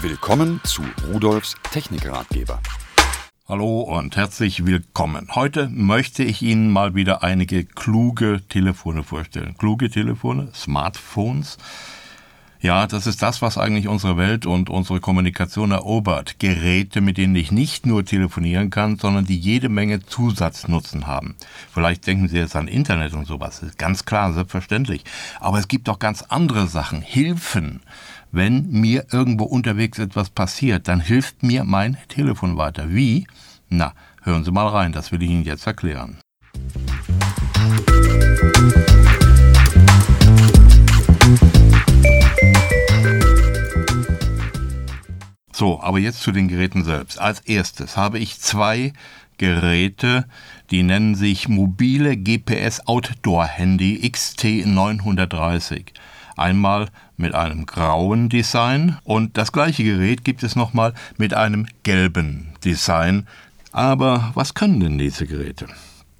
Willkommen zu Rudolfs Technikratgeber. Hallo und herzlich willkommen. Heute möchte ich Ihnen mal wieder einige kluge Telefone vorstellen. Kluge Telefone, Smartphones. Ja, das ist das, was eigentlich unsere Welt und unsere Kommunikation erobert. Geräte, mit denen ich nicht nur telefonieren kann, sondern die jede Menge Zusatznutzen haben. Vielleicht denken Sie jetzt an Internet und sowas. Ist ganz klar, selbstverständlich. Aber es gibt auch ganz andere Sachen, Hilfen. Wenn mir irgendwo unterwegs etwas passiert, dann hilft mir mein Telefon weiter. Wie? Na, hören Sie mal rein, das will ich Ihnen jetzt erklären. So, aber jetzt zu den Geräten selbst. Als erstes habe ich zwei Geräte, die nennen sich mobile GPS Outdoor Handy XT930. Einmal mit einem grauen Design und das gleiche Gerät gibt es nochmal mit einem gelben Design. Aber was können denn diese Geräte?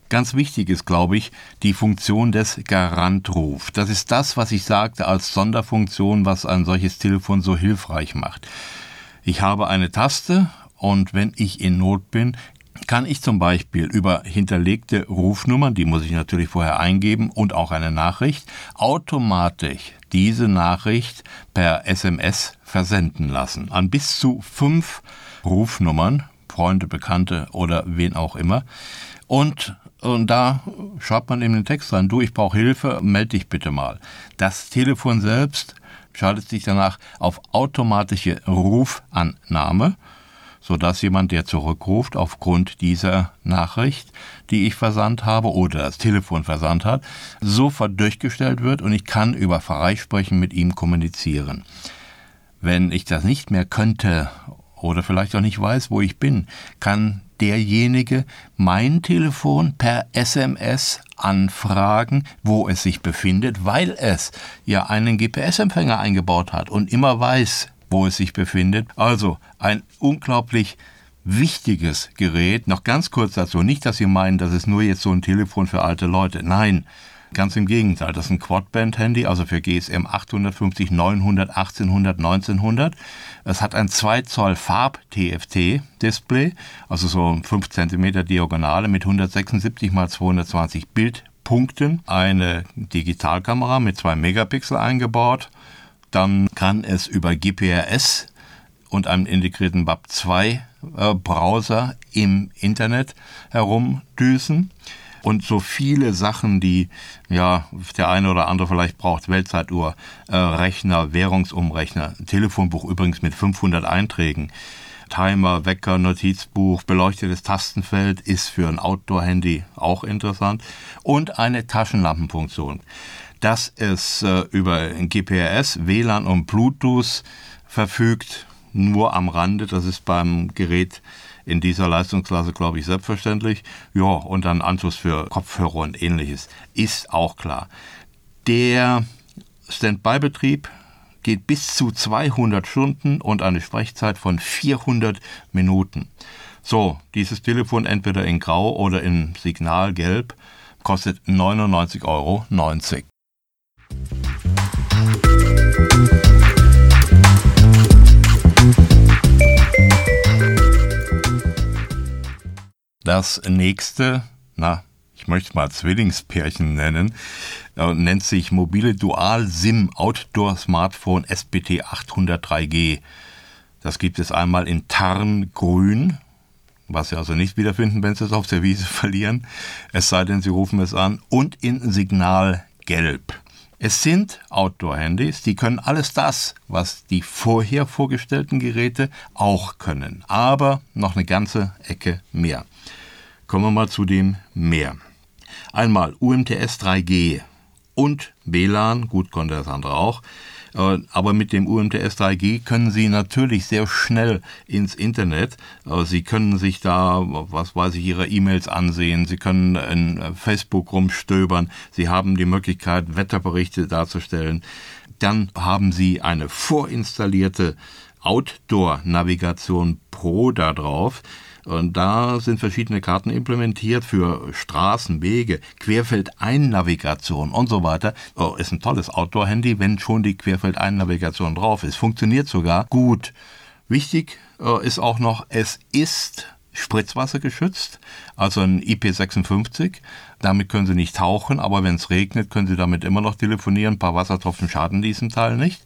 Ganz wichtig ist, glaube ich, die Funktion des Garantruf. Das ist das, was ich sagte als Sonderfunktion, was ein solches Telefon so hilfreich macht. Ich habe eine Taste und wenn ich in Not bin, kann ich zum Beispiel über hinterlegte Rufnummern, die muss ich natürlich vorher eingeben, und auch eine Nachricht, automatisch diese Nachricht per SMS versenden lassen. An bis zu fünf Rufnummern, Freunde, Bekannte oder wen auch immer. Und, und da schreibt man eben den Text rein, du, ich brauche Hilfe, melde dich bitte mal. Das Telefon selbst schaltet sich danach auf automatische Rufannahme, sodass jemand, der zurückruft, aufgrund dieser Nachricht, die ich versandt habe oder das Telefon versandt hat, sofort durchgestellt wird und ich kann über Freisprechen mit ihm kommunizieren. Wenn ich das nicht mehr könnte oder vielleicht auch nicht weiß, wo ich bin, kann derjenige mein Telefon per SMS anfragen, wo es sich befindet, weil es ja einen GPS-Empfänger eingebaut hat und immer weiß, wo es sich befindet. Also ein unglaublich wichtiges Gerät. Noch ganz kurz dazu, nicht, dass Sie meinen, das ist nur jetzt so ein Telefon für alte Leute. Nein, Ganz im Gegenteil, das ist ein Quadband-Handy, also für GSM 850, 900, 1800, 1900. Es hat ein 2 Zoll Farb-TFT-Display, also so 5 cm Diagonale mit 176 x 220 Bildpunkten, eine Digitalkamera mit 2 Megapixel eingebaut. Dann kann es über GPRS und einem integrierten WAP2 Browser im Internet herumdüsen und so viele Sachen, die ja der eine oder andere vielleicht braucht, Weltzeituhr, äh, Rechner, Währungsumrechner, Telefonbuch übrigens mit 500 Einträgen. Timer, Wecker, Notizbuch, beleuchtetes Tastenfeld ist für ein Outdoor-Handy auch interessant und eine Taschenlampenfunktion. Das ist äh, über GPRS, WLAN und Bluetooth verfügt, nur am Rande. Das ist beim Gerät in dieser Leistungsklasse, glaube ich, selbstverständlich. Ja, und dann Anschluss für Kopfhörer und ähnliches. Ist auch klar. Der Standby-Betrieb geht bis zu 200 Stunden und eine Sprechzeit von 400 Minuten. So, dieses Telefon entweder in Grau oder in Signalgelb kostet 99,90 Euro. Das nächste, na, ich möchte mal Zwillingspärchen nennen, äh, nennt sich mobile Dual SIM Outdoor Smartphone SBT 803G. Das gibt es einmal in Tarngrün, was Sie also nicht wiederfinden, wenn Sie es auf der Wiese verlieren, es sei denn, Sie rufen es an, und in Signalgelb. Es sind Outdoor-Handys, die können alles das, was die vorher vorgestellten Geräte auch können, aber noch eine ganze Ecke mehr. Kommen wir mal zu dem mehr. Einmal UMTS 3G und WLAN, gut konnte das andere auch, äh, aber mit dem UMTS 3G können Sie natürlich sehr schnell ins Internet. Äh, Sie können sich da, was weiß ich, Ihre E-Mails ansehen. Sie können in Facebook rumstöbern. Sie haben die Möglichkeit, Wetterberichte darzustellen. Dann haben Sie eine vorinstallierte Outdoor-Navigation Pro da drauf. Und da sind verschiedene Karten implementiert für Straßen, Wege, Querfeldeinnavigation und so weiter. Oh, ist ein tolles Outdoor-Handy, wenn schon die Querfeldeinnavigation drauf ist. Funktioniert sogar gut Wichtig äh, ist auch noch, es ist Spritzwasser geschützt, also ein IP56. Damit können Sie nicht tauchen, aber wenn es regnet, können Sie damit immer noch telefonieren. Ein paar Wassertropfen schaden diesem Teil nicht.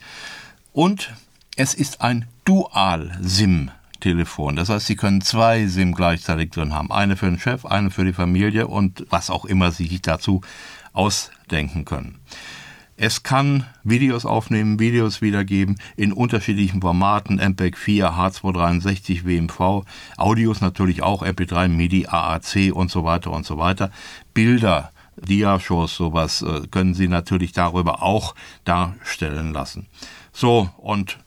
Und es ist ein Dual-SIM. Telefon. Das heißt, Sie können zwei SIM gleichzeitig drin haben. Eine für den Chef, eine für die Familie und was auch immer Sie sich dazu ausdenken können. Es kann Videos aufnehmen, Videos wiedergeben in unterschiedlichen Formaten, MPEG 4, H263, WMV, Audios natürlich auch, MP3, MIDI, AAC und so weiter und so weiter. Bilder, Dia-Shows, sowas äh, können Sie natürlich darüber auch darstellen lassen. So, und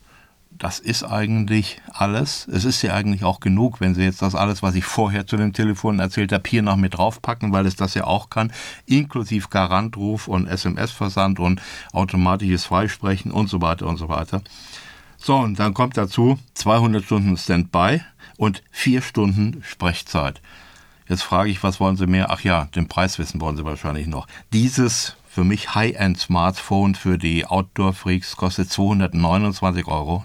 das ist eigentlich alles. Es ist ja eigentlich auch genug, wenn Sie jetzt das alles, was ich vorher zu dem Telefon erzählt habe, hier noch mit draufpacken, weil es das ja auch kann, inklusive Garantruf und SMS-Versand und automatisches Freisprechen und so weiter und so weiter. So, und dann kommt dazu 200 Stunden Standby und 4 Stunden Sprechzeit. Jetzt frage ich, was wollen Sie mehr? Ach ja, den Preis wissen wollen Sie wahrscheinlich noch. Dieses für mich High-End-Smartphone für die Outdoor-Freaks kostet 229,90 Euro.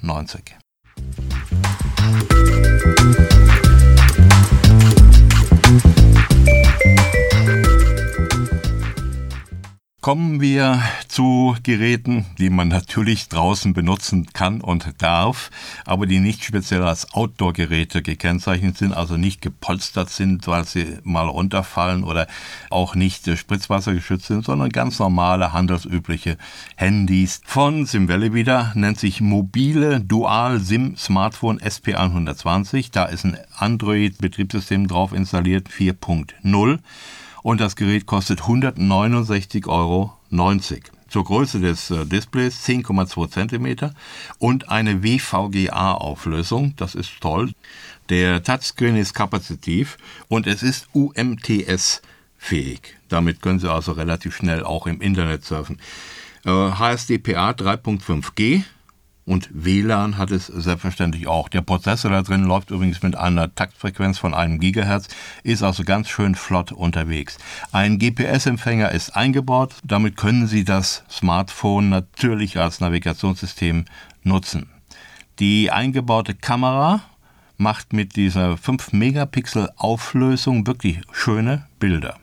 Kommen wir zu Geräten, die man natürlich draußen benutzen kann und darf, aber die nicht speziell als Outdoor-Geräte gekennzeichnet sind, also nicht gepolstert sind, weil sie mal runterfallen oder auch nicht spritzwassergeschützt sind, sondern ganz normale, handelsübliche Handys. Von SimValley wieder nennt sich mobile Dual SIM Smartphone SP120. Da ist ein Android-Betriebssystem drauf installiert 4.0 und das Gerät kostet 169,90 Euro. Zur Größe des äh, Displays 10,2 cm und eine WVGA-Auflösung, das ist toll. Der Touchscreen ist kapazitiv und es ist UMTS-fähig. Damit können Sie also relativ schnell auch im Internet surfen. Äh, HSDPA 3.5G und WLAN hat es selbstverständlich auch. Der Prozessor da drin läuft übrigens mit einer Taktfrequenz von einem Gigahertz, ist also ganz schön flott unterwegs. Ein GPS-Empfänger ist eingebaut, damit können Sie das Smartphone natürlich als Navigationssystem nutzen. Die eingebaute Kamera macht mit dieser 5 Megapixel Auflösung wirklich schöne Bilder.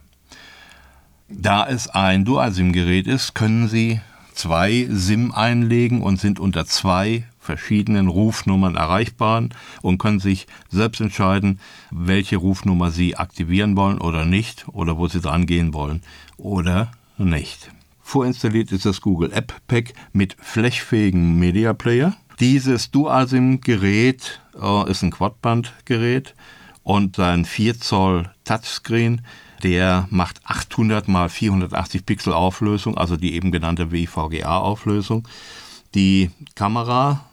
Da es ein Dual-SIM-Gerät ist, können Sie zwei SIM einlegen und sind unter zwei verschiedenen Rufnummern erreichbar und können sich selbst entscheiden, welche Rufnummer Sie aktivieren wollen oder nicht oder wo Sie dran gehen wollen oder nicht. Vorinstalliert ist das Google App Pack mit flächfähigen Media Player. Dieses Dual-SIM-Gerät äh, ist ein Quadband-Gerät und sein 4 Zoll Touchscreen der macht 800 mal 480 Pixel Auflösung, also die eben genannte WVGA Auflösung. Die Kamera,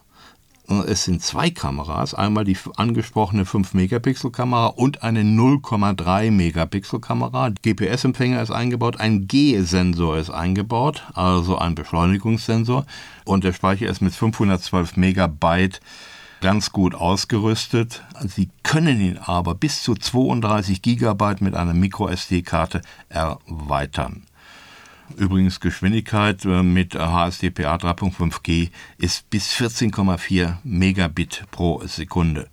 es sind zwei Kameras, einmal die angesprochene 5 Megapixel Kamera und eine 0,3 Megapixel Kamera. GPS-Empfänger ist eingebaut, ein G-Sensor ist eingebaut, also ein Beschleunigungssensor und der Speicher ist mit 512 Megabyte ganz gut ausgerüstet. Sie können ihn aber bis zu 32 GB mit einer MicroSD-Karte erweitern. Übrigens Geschwindigkeit äh, mit HSDPA 3.5G ist bis 14,4 Megabit pro Sekunde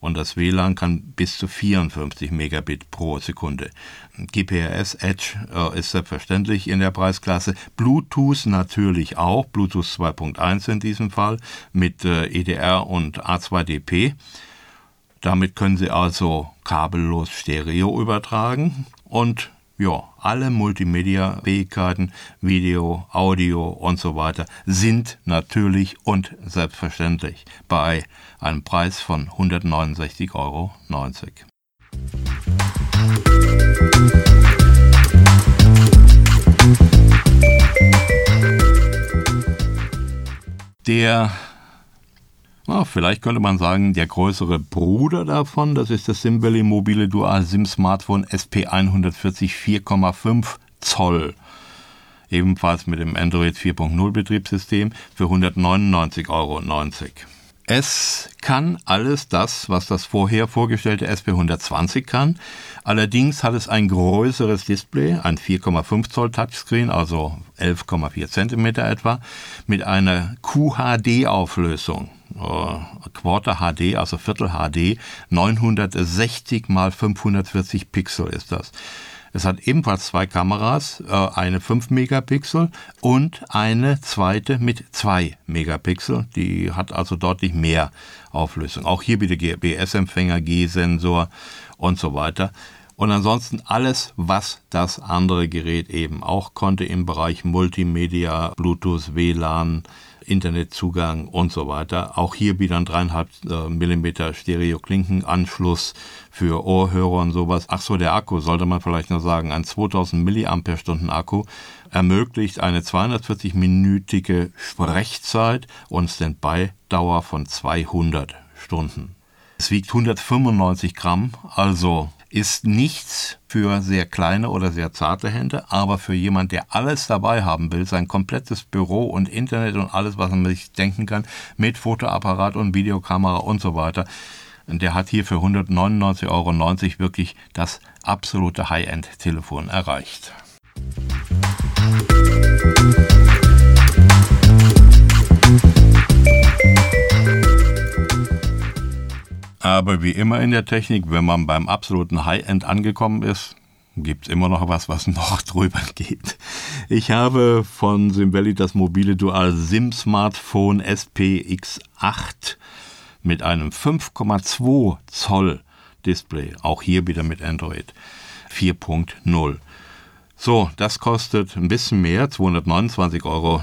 und das WLAN kann bis zu 54 Megabit pro Sekunde. GPRS Edge äh, ist selbstverständlich in der Preisklasse. Bluetooth natürlich auch, Bluetooth 2.1 in diesem Fall mit äh, EDR und A2DP. Damit können Sie also kabellos Stereo übertragen und ja, alle Multimedia-Fähigkeiten, Video, Audio und so weiter sind natürlich und selbstverständlich bei einem Preis von 169,90 Euro. Der na, vielleicht könnte man sagen, der größere Bruder davon, das ist das SimValley mobile Dual SIM Smartphone SP140 4,5 Zoll. Ebenfalls mit dem Android 4.0 Betriebssystem für 199,90 Euro. Es kann alles das, was das vorher vorgestellte SP120 kann. Allerdings hat es ein größeres Display, ein 4,5 Zoll Touchscreen, also 11,4 Zentimeter etwa, mit einer QHD-Auflösung. Äh, Quarter HD, also Viertel HD, 960 mal 540 Pixel ist das. Es hat ebenfalls zwei Kameras, äh, eine 5 Megapixel und eine zweite mit 2 Megapixel. Die hat also deutlich mehr Auflösung. Auch hier wieder GPS-Empfänger, G-Sensor und so weiter. Und ansonsten alles, was das andere Gerät eben auch konnte im Bereich Multimedia, Bluetooth, WLAN, Internetzugang und so weiter. Auch hier wieder ein 3,5 mm Stereo-Klinkenanschluss für Ohrhörer und sowas. Ach so, der Akku sollte man vielleicht noch sagen. Ein 2000 mAh Akku ermöglicht eine 240-minütige Sprechzeit und Standby-Dauer von 200 Stunden. Es wiegt 195 Gramm, also ist nichts für sehr kleine oder sehr zarte Hände, aber für jemand, der alles dabei haben will, sein komplettes Büro und Internet und alles, was man sich denken kann, mit Fotoapparat und Videokamera und so weiter, der hat hier für 199,90 Euro wirklich das absolute High-End-Telefon erreicht. Aber wie immer in der Technik, wenn man beim absoluten High-End angekommen ist, gibt es immer noch was, was noch drüber geht. Ich habe von Simbelli das mobile Dual SIM Smartphone SPX8 mit einem 5,2 Zoll Display, auch hier wieder mit Android 4.0. So, das kostet ein bisschen mehr, 229,90 Euro,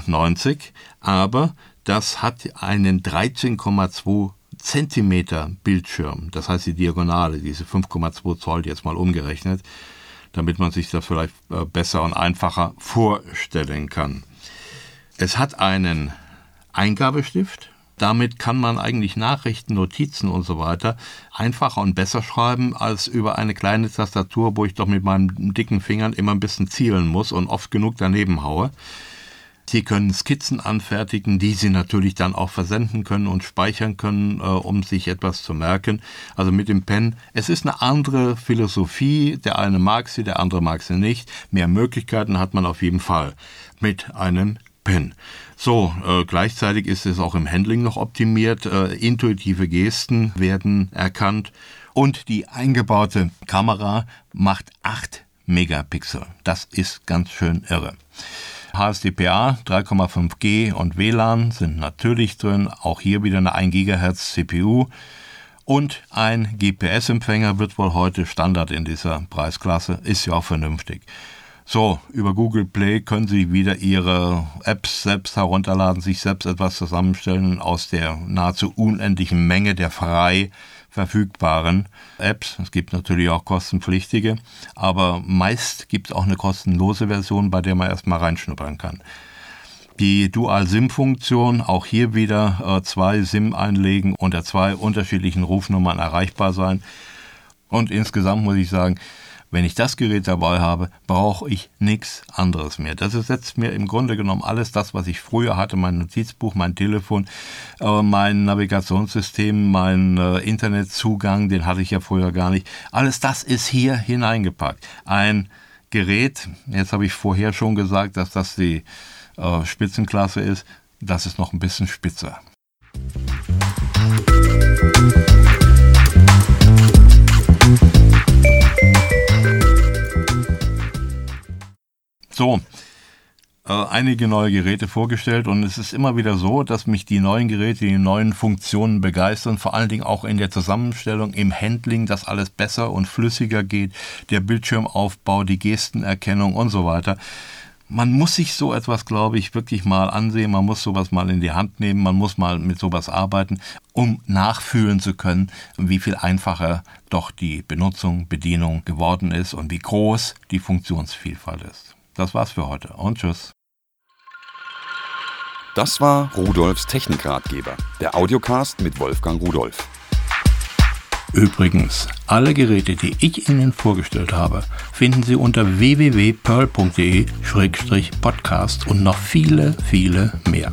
aber das hat einen 13,2 Zentimeter Bildschirm, das heißt die Diagonale, diese 5,2 Zoll jetzt mal umgerechnet, damit man sich das vielleicht äh, besser und einfacher vorstellen kann. Es hat einen Eingabestift, damit kann man eigentlich Nachrichten, Notizen und so weiter einfacher und besser schreiben als über eine kleine Tastatur, wo ich doch mit meinen dicken Fingern immer ein bisschen zielen muss und oft genug daneben haue. Sie können Skizzen anfertigen, die Sie natürlich dann auch versenden können und speichern können, äh, um sich etwas zu merken. Also mit dem Pen, es ist eine andere Philosophie. Der eine mag sie, der andere mag sie nicht. Mehr Möglichkeiten hat man auf jeden Fall mit einem Pen. So, äh, gleichzeitig ist es auch im Handling noch optimiert. Äh, intuitive Gesten werden erkannt und die eingebaute Kamera macht 8 Megapixel. Das ist ganz schön irre. HSDPA, 3,5G und WLAN sind natürlich drin. Auch hier wieder eine 1 GHz CPU. Und ein GPS-Empfänger wird wohl heute Standard in dieser Preisklasse. Ist ja auch vernünftig. So, über Google Play können Sie wieder Ihre Apps selbst herunterladen, sich selbst etwas zusammenstellen aus der nahezu unendlichen Menge der frei verfügbaren Apps. Es gibt natürlich auch kostenpflichtige, aber meist gibt es auch eine kostenlose Version, bei der man erstmal reinschnuppern kann. Die Dual-SIM-Funktion, auch hier wieder äh, zwei SIM einlegen, unter zwei unterschiedlichen Rufnummern erreichbar sein. Und insgesamt muss ich sagen, wenn ich das Gerät dabei habe, brauche ich nichts anderes mehr. Das ersetzt mir im Grunde genommen alles das, was ich früher hatte, mein Notizbuch, mein Telefon, äh, mein Navigationssystem, mein äh, Internetzugang, den hatte ich ja früher gar nicht. Alles das ist hier hineingepackt. Ein Gerät, jetzt habe ich vorher schon gesagt, dass das die äh, Spitzenklasse ist, das ist noch ein bisschen spitzer. So, äh, einige neue Geräte vorgestellt und es ist immer wieder so, dass mich die neuen Geräte, die neuen Funktionen begeistern, vor allen Dingen auch in der Zusammenstellung, im Handling, dass alles besser und flüssiger geht, der Bildschirmaufbau, die Gestenerkennung und so weiter. Man muss sich so etwas, glaube ich, wirklich mal ansehen, man muss sowas mal in die Hand nehmen, man muss mal mit sowas arbeiten, um nachfühlen zu können, wie viel einfacher doch die Benutzung, Bedienung geworden ist und wie groß die Funktionsvielfalt ist. Das war's für heute und tschüss. Das war Rudolfs Technikratgeber, der Audiocast mit Wolfgang Rudolf. Übrigens, alle Geräte, die ich Ihnen vorgestellt habe, finden Sie unter www.pearl.de-podcast und noch viele, viele mehr.